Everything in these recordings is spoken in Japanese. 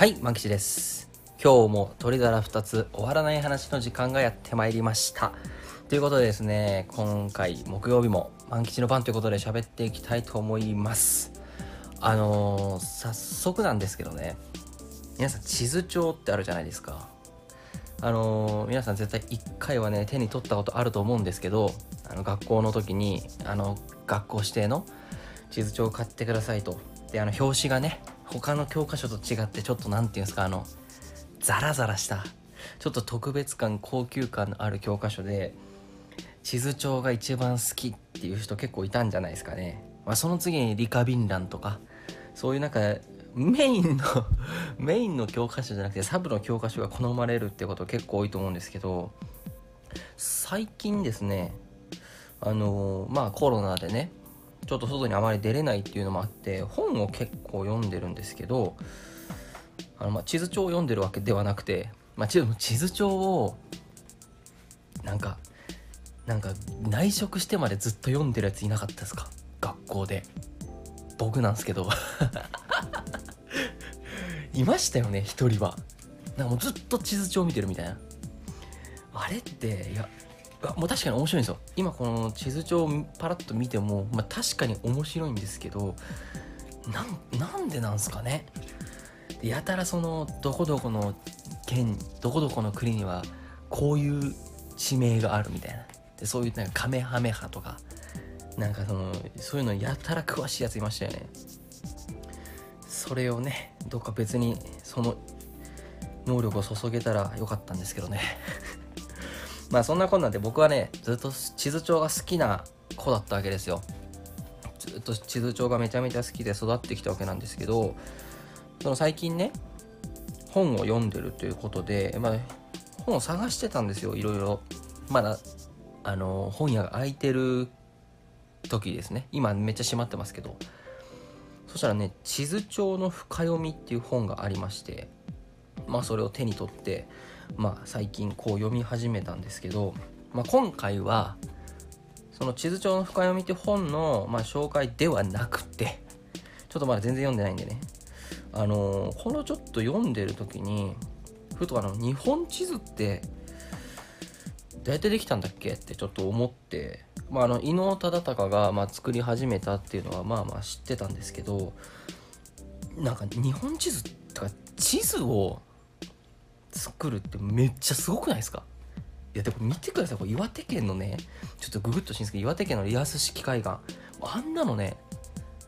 はい、万吉です。今日も鳥皿2つ終わらない話の時間がやってまいりました。ということでですね、今回木曜日も万吉の番ということで喋っていきたいと思います。あのー、早速なんですけどね、皆さん地図帳ってあるじゃないですか。あのー皆さん絶対1回はね手に取ったことあると思うんですけどあの学校の時にあの学校指定の地図帳を買ってくださいとであの表紙がね他の教科書と違ってちょっと何て言うんですかあのザラザラしたちょっと特別感高級感のある教科書で地図帳が一番好きっていう人結構いたんじゃないですかね、まあ、その次に理科便欄とかそういうなんかメインの メインの教科書じゃなくてサブの教科書が好まれるってこと結構多いと思うんですけど最近ですねあのまあコロナでねちょっと外にあまり出れないっていうのもあって本を結構読んでるんですけどあの、まあ、地図帳を読んでるわけではなくて、まあ、地地図帳をなんかなんか内職してまでずっと読んでるやついなかったですか？学校で。僕なんですけど。いましたよね一人は。なんかもうずっと地図帳見てるみたいな。あれっていやもう確かに面白いんですよ。今この地図帳をパラッと見ても、まあ、確かに面白いんですけどなんなんでなんすかね？やたらそのどこどこの県どこどこの国にはこういう地名があるみたいな。でそういうなんかカメハメハとかなんかそのそういうのやたら詳しいやついましたよね。それをねどっか別にその能力を注げたらよかったんですけどね。まあそんなこんなんで僕はねずっと地図帳が好きな子だったわけですよ。ずっと地図帳がめちゃめちゃ好きで育ってきたわけなんですけどその最近ね本を読んでるということで、まあ、本を探してたんですよいろいろ。まだあの本屋が開いてる時ですね。今めっちゃ閉まってますけど。そしたらね「地図帳の深読み」っていう本がありましてまあそれを手に取ってまあ最近こう読み始めたんですけど、まあ、今回はその地図帳の深読みって本の、まあ、紹介ではなくてちょっとまだ全然読んでないんでね。あのこのちょっと読んでる時にふとあの日本地図ってどうやってできたんだっけ？ってちょっと思って、まあ、あの伊能忠敬がまあ作り始めたっていうのはまあまあ知ってたんですけどなんか日本地図とか地図を作るってめっちゃすごくないですか？いやでも見てください。これ岩手県のねちょっとググッとしんですけど岩手県のリアス式海岸。あんなのね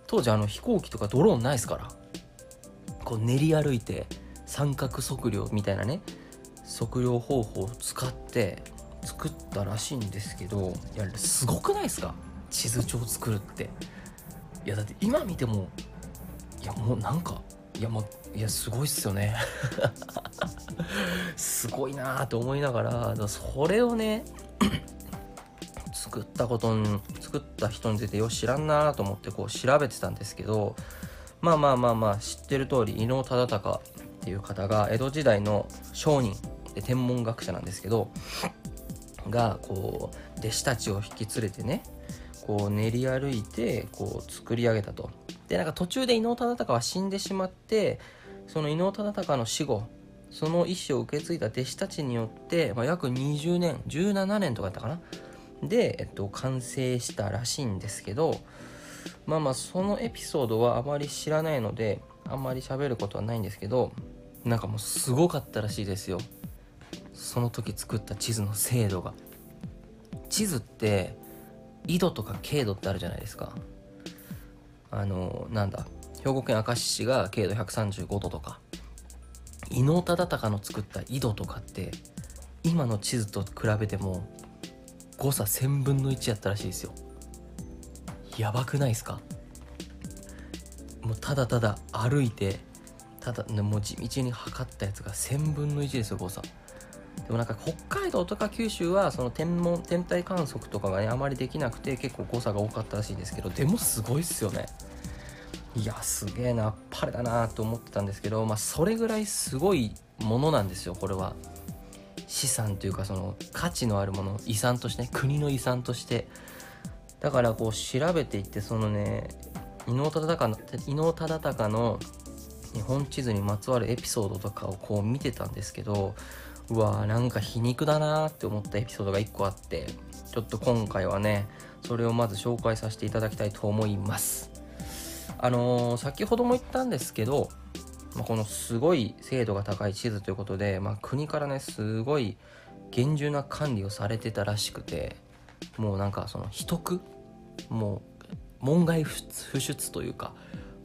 当時あの飛行機とかドローンないですから。こう練り歩いて三角測量みたいなね測量方法を使って作ったらしいんですけどいやすごくないですか？地図帳作るって。いやだって今見てもいやもうなんかいやもういやすごいっすよね。すごいなーって思いながらそれをね 作ったことに作った人についてよ知らんなーと思ってこう調べてたんですけどまあまあまあまあ知ってる通り伊能忠敬っていう方が江戸時代の商人で天文学者なんですけどがこう弟子たちを引き連れてねこう練り歩いてこう作り上げたと。でなんか途中で伊能忠敬は死んでしまってその伊能忠敬の死後その意思を受け継いだ弟子たちによって、まあ、約20年17年とかだったかな。で、えっと、完成したらしいんですけどまあまあそのエピソードはあまり知らないのであんまり喋ることはないんですけどなんかもうすごかったらしいですよ。その時作った地図の精度が。地図って緯度とか経度ってあるじゃないですか。あのなんだ兵庫県明石市が経度135度とか。伊能忠敬の作った緯度とかって今の地図と比べても誤差1000分の1やったらしいですよ。やばくないですか？もうただただ歩いてただもう地道に測ったやつが1000分の1ですよ誤差。でもなんか北海道とか九州はその天文天体観測とかがねあまりできなくて結構誤差が多かったらしいんですけどでもすごいっすよね。いやすげえなあっぱれだなと思ってたんですけどまあそれぐらいすごいものなんですよこれは。資産というかその価値のあるもの遺産としてね国の遺産として。だからこう調べていってそのね伊能忠敬の伊能忠敬の日本地図にまつわるエピソードとかをこう見てたんですけどうわーなんか皮肉だなーって思ったエピソードが1個あってちょっと今回はねそれをまず紹介させていただきたいと思います。あのー、先ほども言ったんですけど、まあ、このすごい精度が高い地図ということで、まあ、国からねすごい厳重な管理をされてたらしくてもうなんかその秘匿もう門外不出というか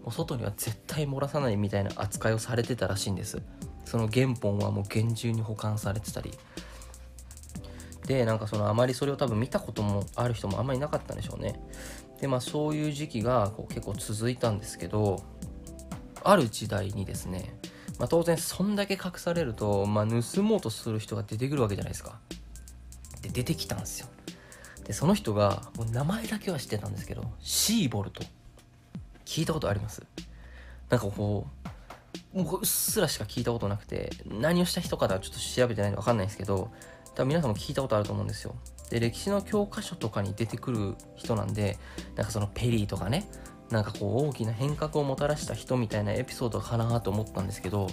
もう外には絶対漏らさないみたいな扱いをされてたらしいんです。その原本はもう厳重に保管されてたりでなんかそのあまりそれを多分見たこともある人もあんまりなかったんでしょうね。でまあそういう時期がこう結構続いたんですけどある時代にですね、まあ、当然そんだけ隠されると、まあ、盗もうとする人が出てくるわけじゃないですか。で出てきたんですよ。でその人がもう名前だけは知ってたんですけどシーボルト。聞いたことあります？なんかこうもううっすらしか聞いたことなくて何をした人かはちょっと調べてないんで分かんないんですけど多分皆さんも聞いたことあると思うんですよ。で歴史の教科書とかに出てくる人なんでなんかそのペリーとかねなんかこう大きな変革をもたらした人みたいなエピソードかなと思ったんですけど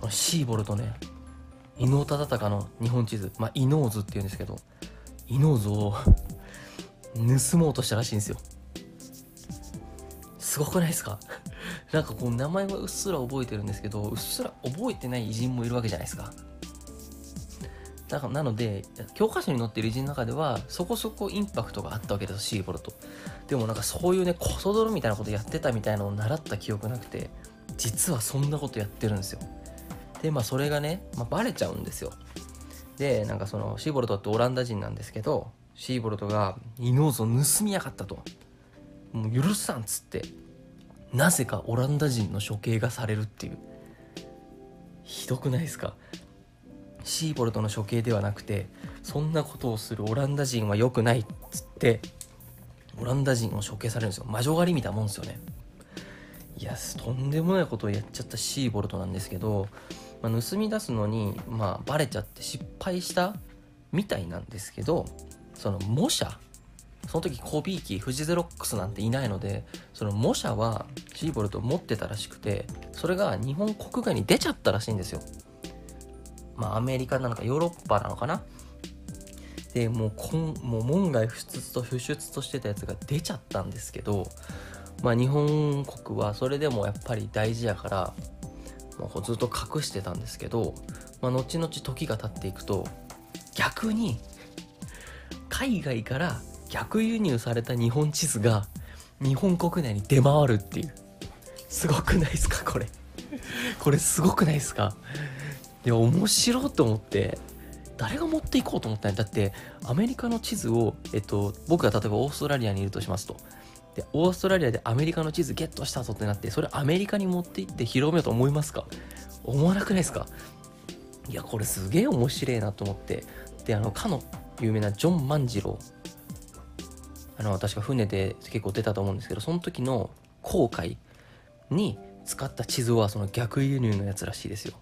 このシーボルトね伊能忠敬の日本地図まあ伊能図っていうんですけど伊能図を 盗もうとしたらしいんですよ。すごくないですか？なんかこう名前はうっすら覚えてるんですけどうっすら覚えてない偉人もいるわけじゃないですか。だからなので教科書に載ってる偉人の中ではそこそこインパクトがあったわけですシーボルト。でもなんかそういうねコソ泥みたいなことやってたみたいなのを習った記憶なくて実はそんなことやってるんですよ。でまあそれがね、まあ、バレちゃうんですよ。でなんかそのシーボルトってオランダ人なんですけどシーボルトがイノーズを盗みやがったと。もう許さんっつってなぜかオランダ人の処刑がされるっていう。ひどくないですか？シーボルトの処刑ではなくてそんなことをするオランダ人は良くないっつってオランダ人を処刑されるんですよ。魔女狩りみたいなもんですよね。いやとんでもないことをやっちゃったシーボルトなんですけどまあ、盗み出すのに、まあ、バレちゃって失敗したみたいなんですけどその模写その時コビーキフジゼロックスなんていないのでその模写はシーボルト持ってたらしくてそれが日本国外に出ちゃったらしいんですよ。まあアメリカなのかヨーロッパなのかな？でもうこんもう門外不出と不出としてたやつが出ちゃったんですけどまあ日本国はそれでもやっぱり大事やからまあ、ずっと隠してたんですけど、まあ、後々時が経っていくと逆に海外から逆輸入された日本地図が日本国内に出回るっていう。すごくないですか？これ。これすごくないですか？いや面白いと思って誰が持っていこうと思ったんだってアメリカの地図を、えっと、僕が例えばオーストラリアにいるとしますと。でオーストラリアでアメリカの地図ゲットしたぞってなってそれアメリカに持って行って広めようと思いますか？思わなくないですか？いやこれすげえ面白いなと思って。であのかの有名なジョン万次郎。あの確か船で結構出たと思うんですけどその時の航海に使った地図はその逆輸入のやつらしいですよ。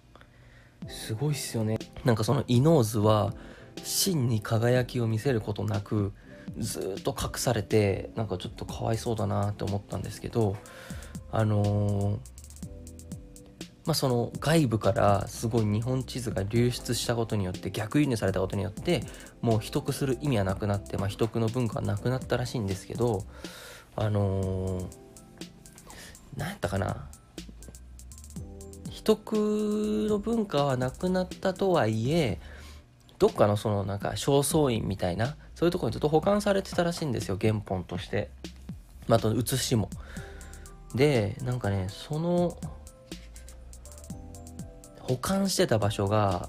すごいっすよね。なんかそのイノーズは真に輝きを見せることなくずっと隠されてなんかちょっとかわいそうだなって思ったんですけどあのー、まあその外部からすごい日本地図が流出したことによって逆輸入されたことによってもう秘匿する意味はなくなって、まあ、秘匿の文化はなくなったらしいんですけどあのー、何やったかな。秘匿の文化はなくなったとはいえどっかのそのなんか正倉院みたいなそういうところにずっと保管されてたらしいんですよ原本として、まあ、あと写しも。でなんかねその保管してた場所が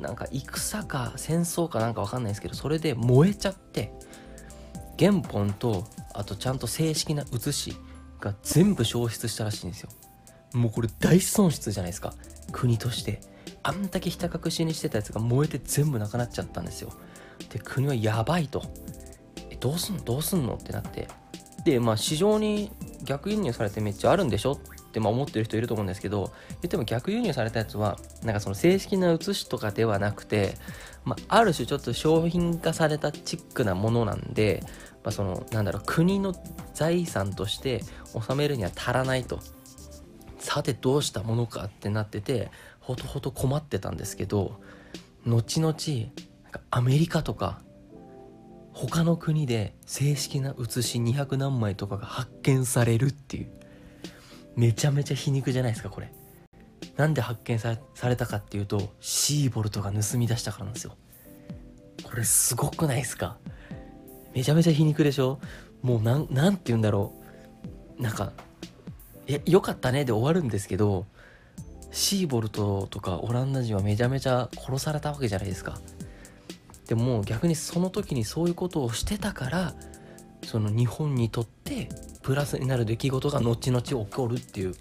なんか戦か戦争かなんかわかんないですけどそれで燃えちゃって原本とあとちゃんと正式な写しが全部消失したらしいんですよ。もうこれ大損失じゃないですか。国として。あんだけひた隠しにしてたやつが燃えて全部なくなっちゃったんですよ。で国はやばいと。えどうすんの？どうすんの？ってなって。でまあ市場に逆輸入されてめっちゃあるんでしょ？ってま思ってる人いると思うんですけど言っても逆輸入されたやつはなんかその正式な写しとかではなくて、まあ、ある種ちょっと商品化されたチックなものなんで、まあ、そのなんだろう国の財産として納めるには足らないと。さてどうしたものかってなっててほとほと困ってたんですけど後々アメリカとか他の国で正式な写し200何枚とかが発見されるっていう。めちゃめちゃ皮肉じゃないですかこれ。なんで発見されたかっていうとシーボルトが盗み出したからなんですよ。これすごくないですか？めちゃめちゃ皮肉でしょ？もうなんなんて言うんだろう。なんかえよかったねで終わるんですけどシーボルトとかオランダ人はめちゃめちゃ殺されたわけじゃないですか。でも逆にその時にそういうことをしてたからその日本にとってプラスになる出来事が後々起こるっていう。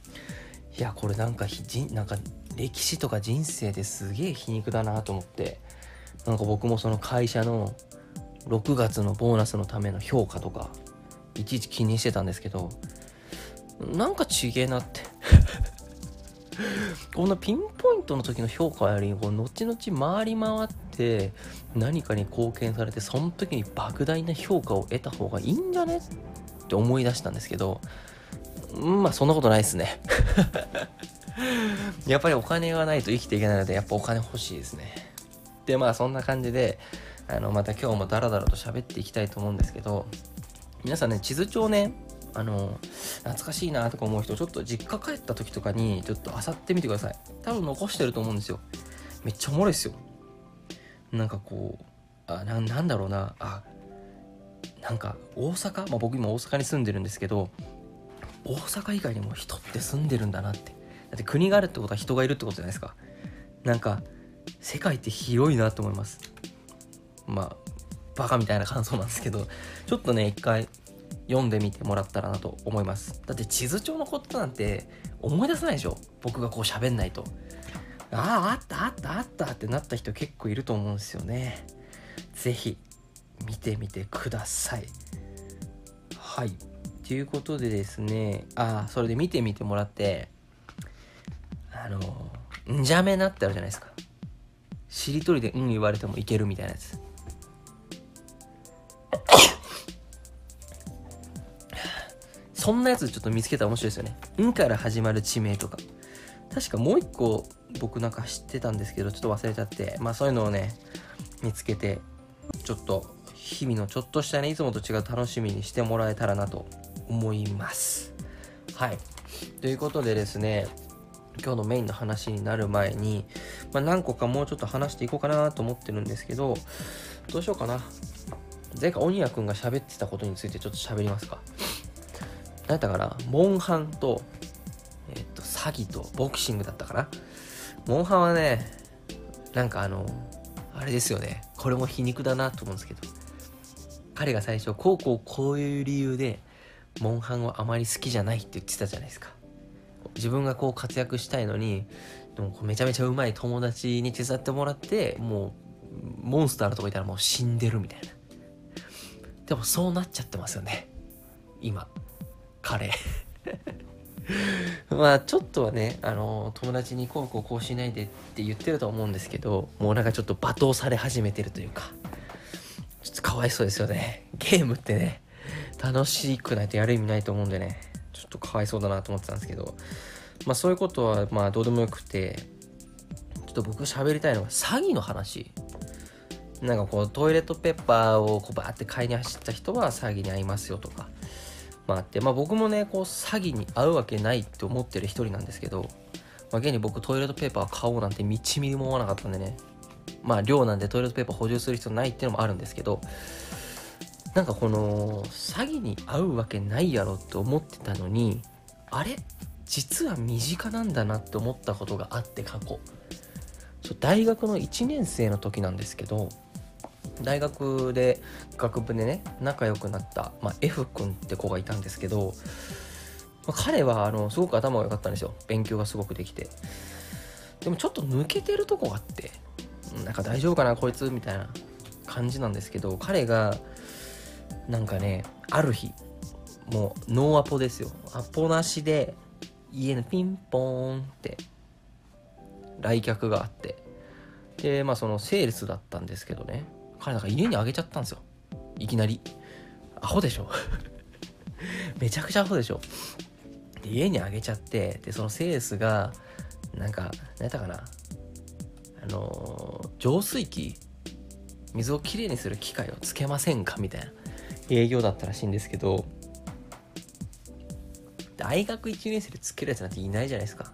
いやこれなんかじなんか歴史とか人生ですげえ皮肉だなと思って。なんか僕もその会社の6月のボーナスのための評価とかいちいち気にしてたんですけどなんかちげえなって。このピンポイントの時の評価よりこう後々回り回って何かに貢献されてその時に莫大な評価を得た方がいいんじゃねって思い出したんですけどまあそんなことないですね。やっぱりお金がないと生きていけないのでやっぱお金欲しいですね。でまあそんな感じであのまた今日もダラダラと喋っていきたいと思うんですけど皆さんね地図帳ねあの懐かしいなとか思う人ちょっと実家帰った時とかにちょっと漁ってみてください。多分残してると思うんですよ。めっちゃおもろいですよ。なんかこうあななんだろうな。あなんか大阪、まあ、僕今大阪に住んでるんですけど大阪以外にも人って住んでるんだなって。だって国があるってことは人がいるってことじゃないですか。なんか世界って広いなと思います。まあバカみたいな感想なんですけどちょっとね一回読んでみてもらったらなと思います。だって地図帳のことなんて思い出さないでしょ。僕がこう喋んないと。あああったあったあったってなった人結構いると思うんですよね。是非見てみてください。はい。ということでですね。ああそれで見てみてもらって。あのんじゃめなってあるじゃないですか。しりとりで「うん」言われてもいけるみたいなやつ。そんなやつちょっと見つけたら面白いですよね。んから始まる地名とか。確かもう一個僕なんか知ってたんですけど、ちょっと忘れちゃって、まあそういうのをね、見つけて、ちょっと日々のちょっとしたね、いつもと違う楽しみにしてもらえたらなと思います。はい。ということでですね、今日のメインの話になる前に、まあ、何個かもうちょっと話していこうかなと思ってるんですけど、どうしようかな。前回、鬼谷くんが喋ってたことについてちょっと喋りますか。何やったかなモンハンと、えっと、詐欺とボクシングだったかなモンハンはね、なんかあの、あれですよね。これも皮肉だなと思うんですけど、彼が最初、こうこうこういう理由で、モンハンはあまり好きじゃないって言ってたじゃないですか。自分がこう活躍したいのに、でもめちゃめちゃうまい友達に手伝ってもらって、もう、モンスターのとこいたらもう死んでるみたいな。でもそうなっちゃってますよね。今。彼 まあちょっとはねあの友達にこうこうこうしないでって言ってると思うんですけどもうなんかちょっと罵倒され始めてるというかちょっとかわいそうですよね。ゲームってね楽しくないとやる意味ないと思うんでねちょっとかわいそうだなと思ってたんですけどまあそういうことはまあどうでもよくてちょっと僕喋りたいのが詐欺の話。なんかこうトイレットペーパーをこうバーって買いに走った人は詐欺に遭いますよとかまあ、あって、まあ、僕もねこう詐欺に遭うわけないって思ってる一人なんですけど、まあ、現に僕トイレットペーパー買おうなんて1ミリも思わなかったんでね。まあ量なんでトイレットペーパー補充する必要ないっていうのもあるんですけどなんかこの詐欺に遭うわけないやろって思ってたのにあれ？実は身近なんだなって思ったことがあって過去。大学の1年生の時なんですけど大学で学部でね仲良くなった、まあ、F 君って子がいたんですけど、まあ、彼はあのすごく頭が良かったんですよ。勉強がすごくできて。でもちょっと抜けてるとこがあってなんか大丈夫かなこいつみたいな感じなんですけど彼がなんかねある日もうノーアポですよ。アポなしで家のピンポーンって来客があって。でまあそのセールスだったんですけどね。彼なんか家にあげちゃったんですよ。いきなり。アホでしょ。めちゃくちゃアホでしょ。で家にあげちゃってでそのセースがなんか何やったかな。あのー浄水器。水をきれいにする機械をつけませんか？みたいな。営業だったらしいんですけど。大学1年生でつけるやつなんていないじゃないですか。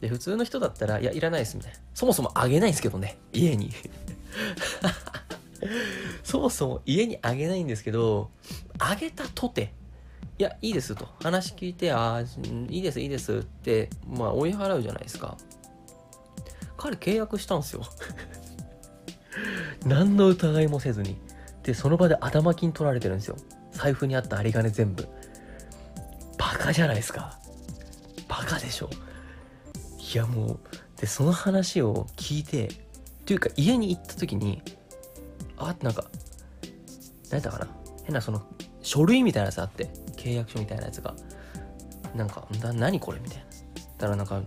で普通の人だったら「いやいらないです」みたいな。そもそもあげないんですけどね。家に。そもそも家にあげないんですけどあげたとていやいいですと。話聞いてああいいですいいですってまあ追い払うじゃないですか。彼契約したんですよ。何の疑いもせずに。でその場で頭金取られてるんですよ。財布にあった有り金全部。バカじゃないですか。バカでしょ。いやもうでその話を聞いてというか家に行った時にあなんか何だったかな？変なその書類みたいなやつあって契約書みたいなやつが。なんか何これみたいな。だからなんか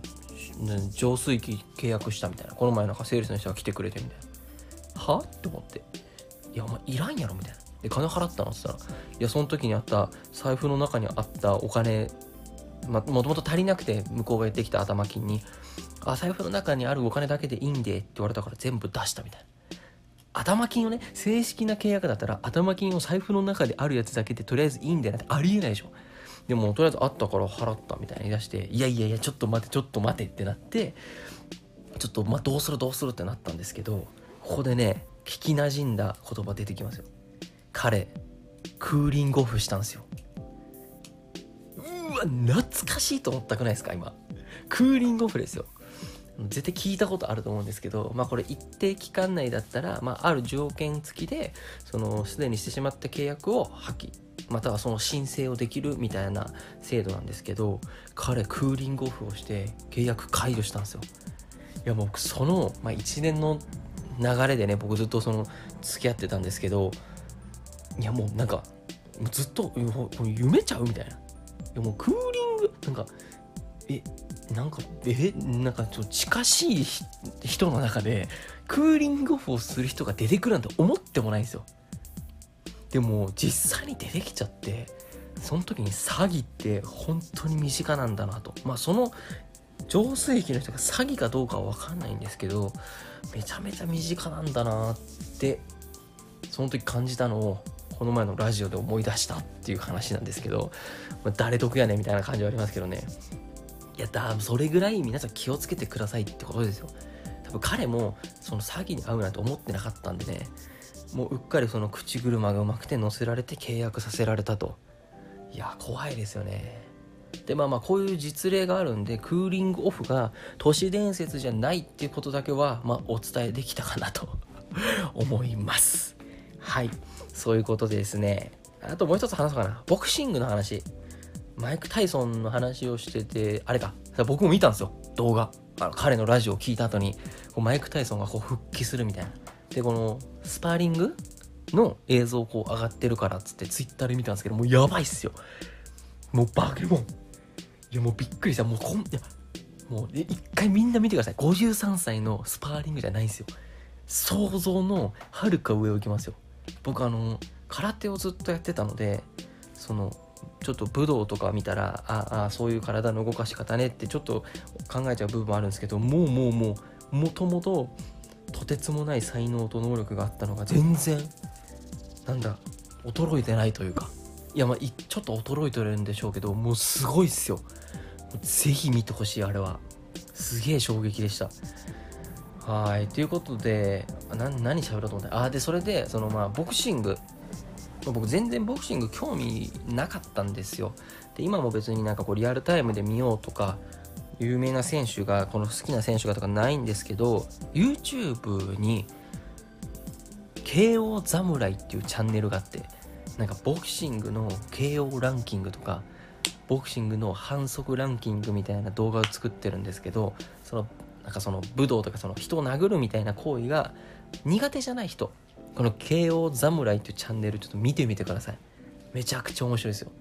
浄水器契約したみたいな。この前なんかセールスの人が来てくれてみたいな。は？って思って。いやお前いらんやろみたいな。で金払ったのって言ったらいやその時にあった財布の中にあったお金まもともと足りなくて向こうがやってきた頭金にあ財布の中にあるお金だけでいいんでって言われたから全部出したみたいな。頭金をね正式な契約だったら頭金を財布の中であるやつだけでとりあえずいいんだよなってありえないでしょ。でもとりあえずあったから払ったみたいな言い出していやいやいやちょっと待てちょっと待てってなってちょっとまあどうするどうするってなったんですけどここでね聞きなじんだ言葉出てきますよ。彼クーリングオフしたんですよ。うわ懐かしいと思ったくないですか今。クーリングオフですよ。絶対聞いたことあると思うんですけど、まあ、これ一定期間内だったら、まあ、ある条件付きでそのすでにしてしまった契約を破棄またはその申請をできるみたいな制度なんですけど彼クーリングオフをして契約解除したんですよ。いや僕その、まあ、1年の流れでね僕ずっとその付き合ってたんですけどいやもうなんかずっと夢ちゃうみたいな。いやもうクーリングなんかえなんかえなんかちょっと近しい人の中でクーリングオフをする人が出てくるなんて思ってもないんですよ。でも実際に出てきちゃってその時に詐欺って本当に身近なんだなと。まあその浄水器の人が詐欺かどうかは分かんないんですけどめちゃめちゃ身近なんだなってその時感じたのをこの前のラジオで思い出したっていう話なんですけど、まあ、誰得やねみたいな感じはありますけどね。いやだそれぐらい皆さん気をつけてくださいってことですよ。多分彼もその詐欺に遭うなんて思ってなかったんでね。もううっかりその口車がうまくて乗せられて契約させられたと。いや怖いですよね。でまあまあこういう実例があるんでクーリングオフが都市伝説じゃないっていうことだけは、まあ、お伝えできたかなと。思います。はい。そういうことでですね。あともう一つ話そうかな。ボクシングの話。マイク・タイソンの話をしててあれか。僕も見たんですよ。動画。あの彼のラジオを聞いた後に。こうマイク・タイソンがこう復帰するみたいな。でこのスパーリングの映像こう上がってるからっつってツイッターで見たんですけどもうやばいっすよ。もうバケモン。いやもうびっくりした。もうこんいやもう一回みんな見てください。53歳のスパーリングじゃないんですよ。想像のはるか上を行きますよ。僕あの空手をずっとやってたのでそのちょっと武道とか見たらああそういう体の動かし方ねってちょっと考えちゃう部分もあるんですけどもうもうもうもともととてつもない才能と能力があったのが全然なんだ衰えてないというかいやまあちょっと衰えてるんでしょうけどもうすごいっすよ。ぜひ見てほしいあれは。すげえ衝撃でした。はいということで何喋ろうと思って。あでそれでそのまあボクシング僕全然ボクシング興味なかったんですよ。で今も別になんかこうリアルタイムで見ようとか有名な選手がこの好きな選手がとかないんですけど YouTube に KO 侍っていうチャンネルがあってなんかボクシングの KO ランキングとかボクシングの反則ランキングみたいな動画を作ってるんですけどそのなんかその武道とかその人を殴るみたいな行為が苦手じゃない人この KO 侍っていうチャンネルちょっと見てみてください。めちゃくちゃ面白いですよ。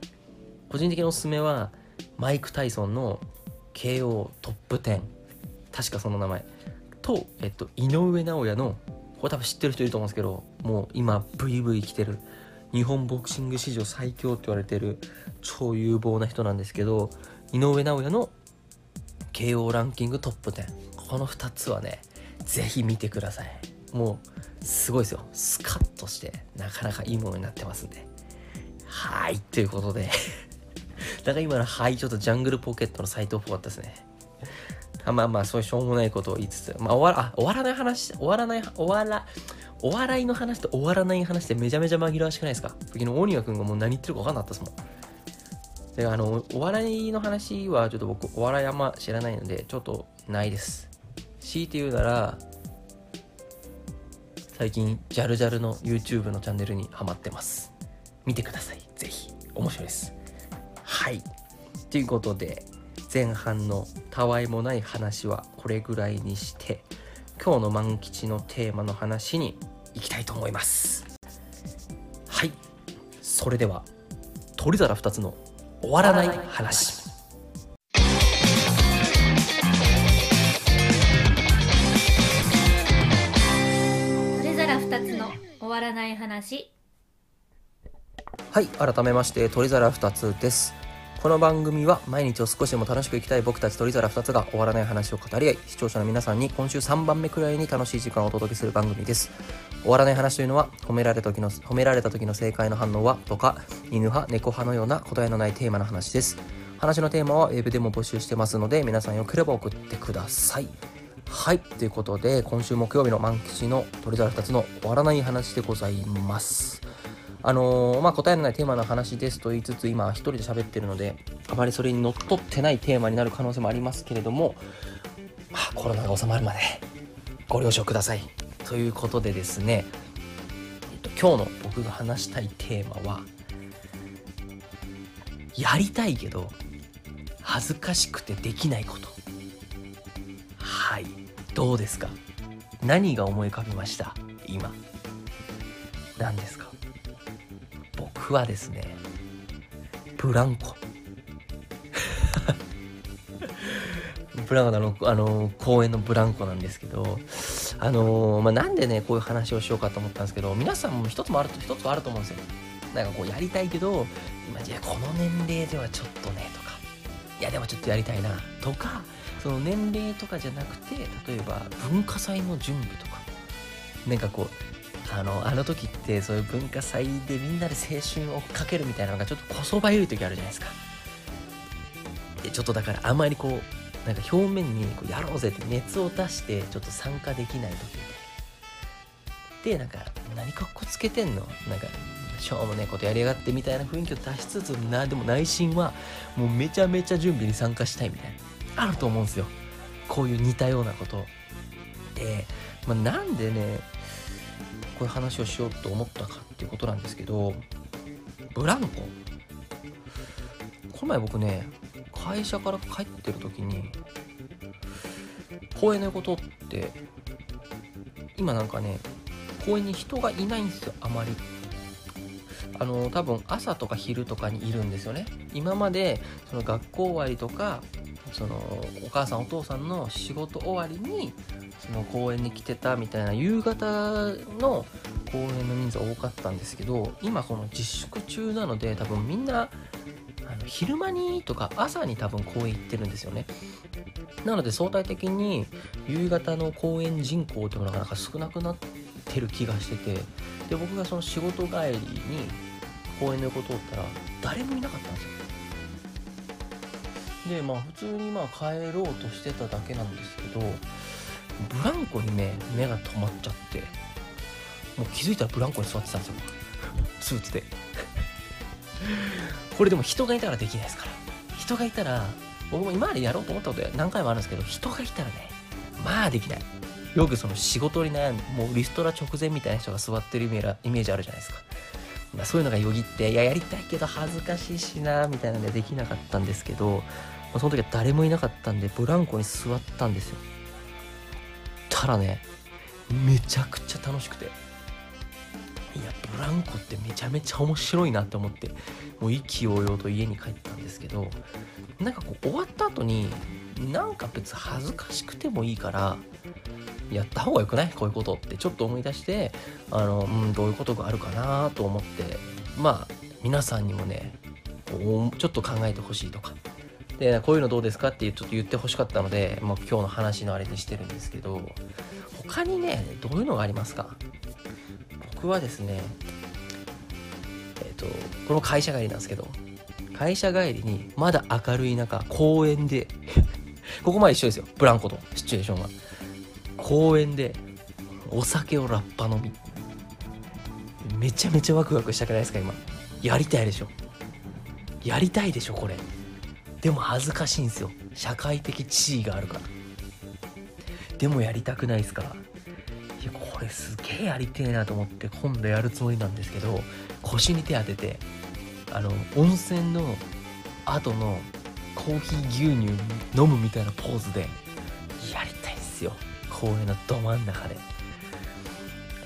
個人的なおすすめはマイク・タイソンの KO トップ10確かその名前。と、えっと、井上尚弥のこれ多分知ってる人いると思うんですけどもう今ブイブイ来てる。日本ボクシング史上最強って言われてる超有望な人なんですけど井上尚弥の KO ランキングトップ10この2つはねぜひ見てください。もうすごいですよ。スカッとしてなかなかいいものになってますんで。はいということで。だから今の「はい」ちょっとジャングルポケットの斎藤っぽかったですね。あまあまあそういうしょうもないことを言いつつ、まあ、終わらあ終わらない話終わらない終わらお笑いの話と終わらない話ってめちゃめちゃ紛らわしくないですか？昨日大庭君がもう何言ってるか分かんなかったですもん。であのお笑いの話はちょっと僕お笑いあんま知らないのでちょっとないです。強いて言うなら最近ジャルジャルの YouTube のチャンネルにハマってます。見てください。ぜひ。面白いです。はい。ということで前半のたわいもない話はこれぐらいにして今日の万吉のテーマの話にいきたいと思います。はい。それでは鳥皿2つの終わらない話。ない話。はい改めまして鳥皿2つです。この番組は毎日を少しでも楽しく生きたい僕たち鳥皿2つが終わらない話を語り合い視聴者の皆さんに今週3番目くらいに楽しい時間をお届けする番組です。終わらない話というのは褒められた時の褒められた時の正解の反応はとか犬派猫派のような答えのないテーマの話です。話のテーマはウェブでも募集してますので皆さんよければ送ってください。はい。ということで今週木曜日の満吉の鳥皿2つの終わらない話でございます。あのーまあ、答えのないテーマの話ですと言いつつ今一人で喋ってるのであまりそれにのっとってないテーマになる可能性もありますけれども、まあ、コロナが収まるまでご了承ください。ということでですね、えっと、今日の僕が話したいテーマはやりたいけど恥ずかしくてできないこと。はい。どうですか？何が思い浮かびました？今。何ですか？僕はですねブランコ。ブランコのあの公園のブランコなんですけどあのまあ、なんでねこういう話をしようかと思ったんですけど皆さんも一つもあると一つはあると思うんですよ。なんかこうやりたいけど今じゃこの年齢ではちょっとねとか。いやでもちょっとやりたいな。とかその年齢とかじゃなくて例えば文化祭の準備とか。なんかこうあのあの時ってそういう文化祭でみんなで青春をかけるみたいなのがちょっとこそばゆい時あるじゃないですか。でちょっとだからあまりこうなんか表面にこうやろうぜって熱を出してちょっと参加できない時でなんか何かっこつけてんの？なんかしょうもねえことやりやがってみたいな雰囲気を出しつつなでも内心はもうめちゃめちゃ準備に参加したいみたいな。あると思うんですよ。こういう似たようなこと。で、まあ、なんでねこういう話をしようと思ったかっていうことなんですけどブランコ。この前僕ね会社から帰ってる時に公園の横通って今なんかね公園に人がいないんですよあまり。あの多分朝とか昼とかにいるんですよね。今までその学校終わりとかそのお母さんお父さんの仕事終わりにその公園に来てたみたいな夕方の公園の人数多かったんですけど今この自粛中なので多分みんなあの昼間にとか朝に多分公園行ってるんですよね。なので相対的に夕方の公園人口っていうのがなか少なくなってる気がしててで僕がその仕事帰りに公園の横通ったら誰もいなかったんですよ。でまあ普通にまあ帰ろうとしてただけなんですけどブランコにね目が止まっちゃってもう気づいたらブランコに座ってたんですよ。スーツで。これでも人がいたらできないですから。人がいたら僕も今までやろうと思ったこと何回もあるんですけど人がいたらねまあできない。よくその仕事に悩んでもうリストラ直前みたいな人が座ってるイメージあるじゃないですか、そういうのがよぎっていややりたいけど恥ずかしいしなみたいなのでできなかったんですけど、まあ、その時は誰もいなかったんでブランコに座ったんですよ。たらねめちゃくちゃ楽しくて。いやブランコってめちゃめちゃ面白いなって思ってもう意気揚々と家に帰ったんですけどなんかこう終わった後になんか別恥ずかしくてもいいからやった方がよくない？こういうことってちょっと思い出してあの、うん、どういうことがあるかなと思ってまあ皆さんにもねちょっと考えてほしいとか。でこういうのどうですかってちょっと言ってほしかったので、まあ、今日の話のあれにしてるんですけど他にねどういうのがありますか？僕はですねえっ、とこの会社帰りなんですけど会社帰りにまだ明るい中公園で ここまで一緒ですよ。ブランコとシチュエーションは。公園でお酒をラッパ飲み。めちゃめちゃワクワクしたくないですか今。やりたいでしょ。やりたいでしょこれ。でも恥ずかしいんですよ。社会的地位があるから。でもやりたくないですか。いやこれすげえやりてえなと思って今度やるつもりなんですけど腰に手当ててあの温泉の後のコーヒー牛乳飲むみたいなポーズでやりたいんすよ。公園のど真ん中で。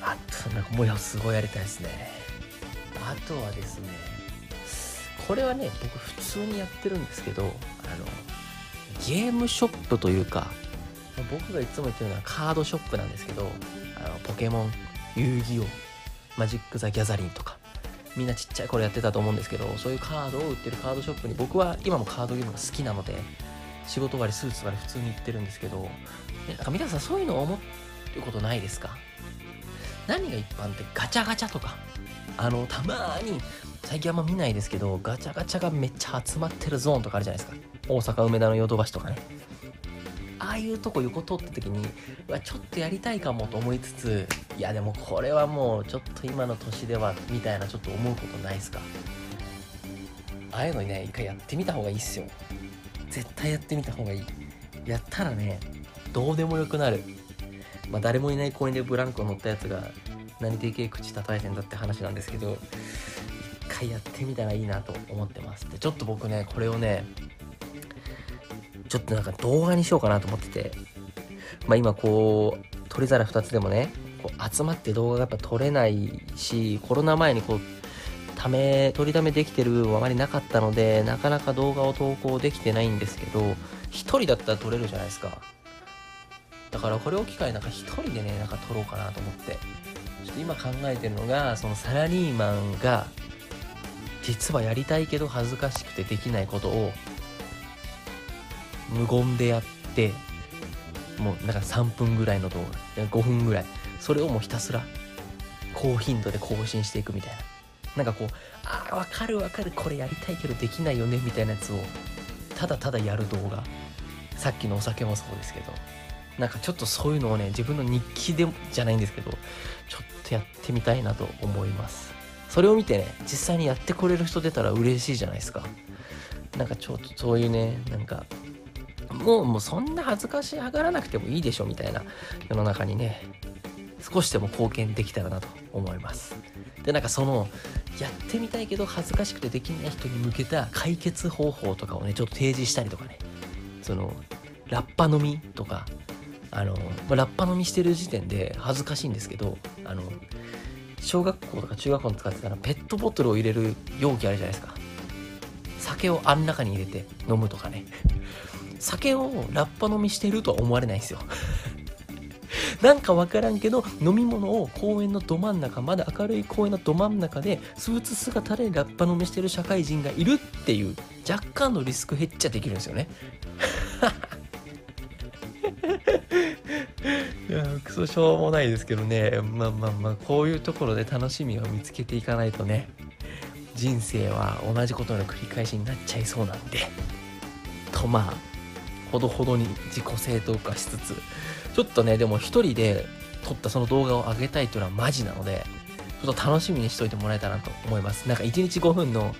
あとなんかもうすごいやりたいですね。あとはですねこれはね僕普通にやってるんですけどあのゲームショップというか僕がいつも言ってるのはカードショップなんですけどあのポケモン遊戯王マジック・ザ・ギャザリンとかみんなちっちゃい頃やってたと思うんですけどそういうカードを売ってるカードショップに僕は今もカードゲームが好きなので仕事終わりスーツ終わり普通に行ってるんですけど、ね、なんか皆さんそういうの思うことないですか？何が一般ってガチャガチャとか。あのたまに最近あんま見ないですけどガチャガチャがめっちゃ集まってるゾーンとかあるじゃないですか。大阪梅田のヨドバシとかね。ああいうとこ横通った時にうわちょっとやりたいかもと思いつついやでもこれはもうちょっと今の年ではみたいなちょっと思うことないですか？ああいうのにね一回やってみた方がいいっすよ。絶対やってみた方がいい。やったらねどうでもよくなる。まあ誰もいない公園でブランコ乗ったやつが何でけえ口叩いてんだって話なんですけど一回やってみたらいいなと思ってます。でちょっと僕ねこれをねちょっとなんか動画にしようかなと思ってて。まあ今こう取り皿2つでもねこう集まって動画がやっぱ撮れないしコロナ前にこうため取りためできてる部分はあまりなかったのでなかなか動画を投稿できてないんですけど1人だったら撮れるじゃないですか。だからこれを機会なんか1人でねなんか撮ろうかなと思って。ちょっと今考えてるのがそのサラリーマンが実はやりたいけど恥ずかしくてできないことを無言でやってもうなんか3分ぐらいの動画5分ぐらい。それをもうひたすら高頻度で更新していくみたいな。なんかこうああ分かる分かる。これやりたいけどできないよねみたいなやつをただただやる動画。さっきのお酒もそうですけど。なんかちょっとそういうのをね自分の日記でじゃないんですけどちょっとやってみたいなと思います。それを見てね実際にやってくれる人出たら嬉しいじゃないですか。なんかちょっとそういうねなんかもうもうそんな恥ずかしがらなくてもいいでしょみたいな世の中にね少しでも貢献できたらなと思います。でなんかそのやってみたいけど恥ずかしくてできない人に向けた解決方法とかをねちょっと提示したりとかね。そのラッパ飲みとかあの、ま、ラッパ飲みしてる時点で恥ずかしいんですけどあの小学校とか中学校に使ってたらペットボトルを入れる容器あるじゃないですか。酒をあん中に入れて飲むとかね。酒をラッパ飲みしてるとは思われないんですよ。なんかわからんけど飲み物を公園のど真ん中まだ明るい公園のど真ん中でスーツ姿でラッパ飲みしてる社会人がいるっていう若干のリスクヘッジはできるんですよね。いやクソしょうもないですけどね。まあまあまあこういうところで楽しみを見つけていかないとね。人生は同じことの繰り返しになっちゃいそうなんで。とまあほどほどに自己正当化しつつ。ちょっとねでも一人で撮ったその動画を上げたいというのはマジなのでちょっと楽しみにしといてもらえたらと思います。なんか1日5分の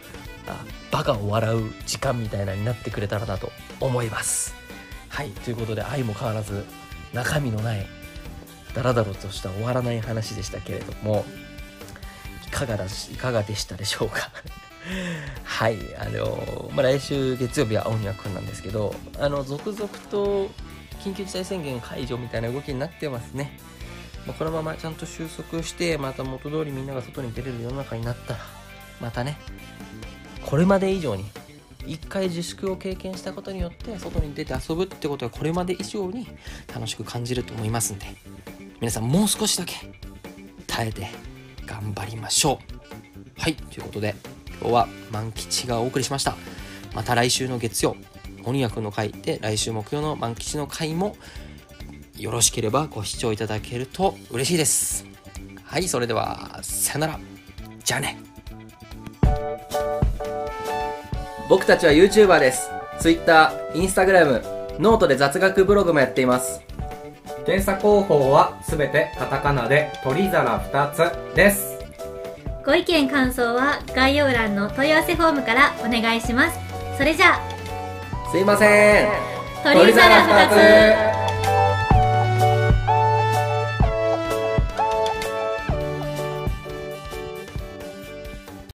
あバカを笑う時間みたいなになってくれたらなと思います。はいということで愛も変わらず中身のないダラダラとした終わらない話でしたけれどもいかがだしいかがでしたでしょうか？はいあのまあ、来週月曜日は青庭くんなんですけどあの続々と緊急事態宣言解除みたいな動きになってますね、まあ、このままちゃんと収束してまた元通りみんなが外に出れる世の中になったらまたねこれまで以上に一回自粛を経験したことによって外に出て遊ぶってことはこれまで以上に楽しく感じると思いますんで皆さんもう少しだけ耐えて頑張りましょう。はいということで今日は万吉がお送りしました。また来週の月曜鬼役の回で来週木曜の万吉の回もよろしければご視聴いただけると嬉しいです。はいそれではさよなら。じゃあね。僕たちは YouTuber です。Twitter、Instagram、 note で雑学ブログもやっています。検索方法はすべてカタカナで鳥皿2つです。ご意見感想は概要欄の問い合わせフォームからお願いします。それじゃあ。すいません。鳥皿2つ